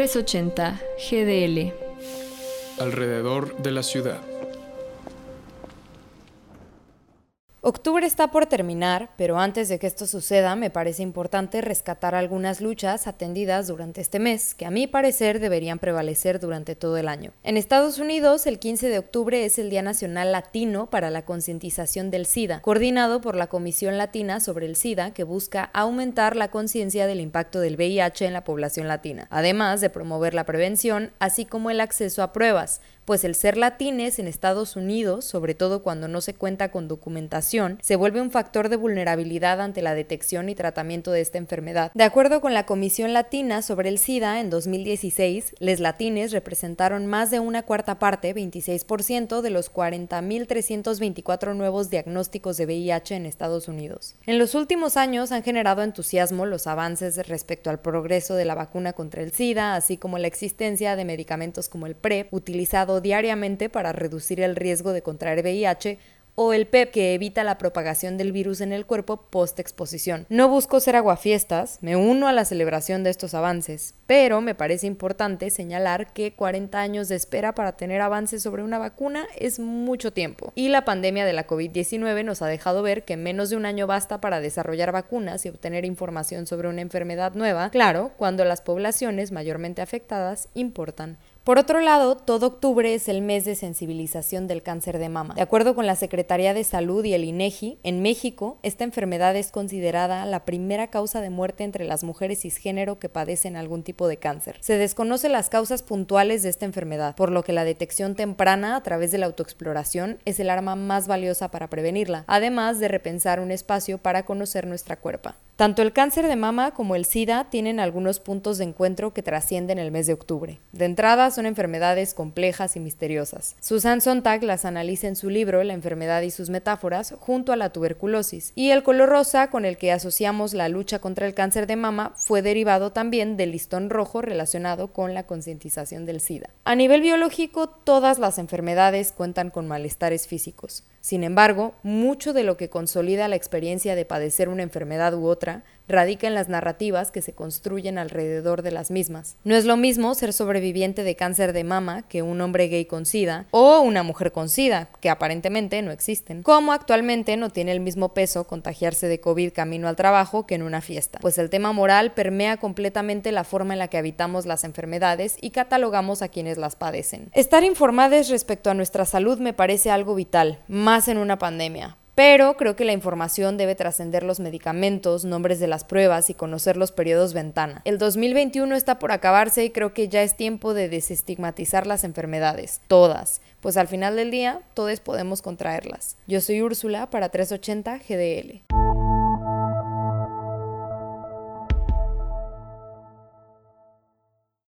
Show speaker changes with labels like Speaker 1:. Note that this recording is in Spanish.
Speaker 1: 380 GDL.
Speaker 2: Alrededor de la ciudad.
Speaker 3: Octubre está por terminar, pero antes de que esto suceda me parece importante rescatar algunas luchas atendidas durante este mes, que a mi parecer deberían prevalecer durante todo el año. En Estados Unidos, el 15 de octubre es el Día Nacional Latino para la concientización del SIDA, coordinado por la Comisión Latina sobre el SIDA, que busca aumentar la conciencia del impacto del VIH en la población latina, además de promover la prevención, así como el acceso a pruebas, pues el ser latines en Estados Unidos, sobre todo cuando no se cuenta con documentación, se vuelve un factor de vulnerabilidad ante la detección y tratamiento de esta enfermedad. De acuerdo con la Comisión Latina sobre el SIDA, en 2016, les latines representaron más de una cuarta parte, 26%, de los 40.324 nuevos diagnósticos de VIH en Estados Unidos. En los últimos años han generado entusiasmo los avances respecto al progreso de la vacuna contra el SIDA, así como la existencia de medicamentos como el PrEP, diariamente para reducir el riesgo de contraer VIH o el PEP que evita la propagación del virus en el cuerpo post-exposición. No busco ser aguafiestas, me uno a la celebración de estos avances, pero me parece importante señalar que 40 años de espera para tener avances sobre una vacuna es mucho tiempo. Y la pandemia de la COVID-19 nos ha dejado ver que menos de un año basta para desarrollar vacunas y obtener información sobre una enfermedad nueva, claro, cuando las poblaciones mayormente afectadas importan. Por otro lado, todo octubre es el mes de sensibilización del cáncer de mama. De acuerdo con la Secretaría de Salud y el INEGI, en México, esta enfermedad es considerada la primera causa de muerte entre las mujeres cisgénero que padecen algún tipo de cáncer. Se desconocen las causas puntuales de esta enfermedad, por lo que la detección temprana a través de la autoexploración es el arma más valiosa para prevenirla, además de repensar un espacio para conocer nuestra cuerpa. Tanto el cáncer de mama como el SIDA tienen algunos puntos de encuentro que trascienden el mes de octubre. De entrada, son enfermedades complejas y misteriosas. Susan Sontag las analiza en su libro La enfermedad y sus metáforas junto a la tuberculosis. Y el color rosa con el que asociamos la lucha contra el cáncer de mama fue derivado también del listón rojo relacionado con la concientización del SIDA. A nivel biológico, todas las enfermedades cuentan con malestares físicos. Sin embargo, mucho de lo que consolida la experiencia de padecer una enfermedad u otra radica en las narrativas que se construyen alrededor de las mismas. No es lo mismo ser sobreviviente de cáncer de mama que un hombre gay con SIDA o una mujer con SIDA, que aparentemente no existen. Como actualmente no tiene el mismo peso contagiarse de COVID camino al trabajo que en una fiesta, pues el tema moral permea completamente la forma en la que habitamos las enfermedades y catalogamos a quienes las padecen. Estar informados respecto a nuestra salud me parece algo vital, más en una pandemia, pero creo que la información debe trascender los medicamentos, nombres de las pruebas y conocer los periodos ventana. El 2021 está por acabarse y creo que ya es tiempo de desestigmatizar las enfermedades, todas, pues al final del día todos podemos contraerlas. Yo soy Úrsula para 380 GDL.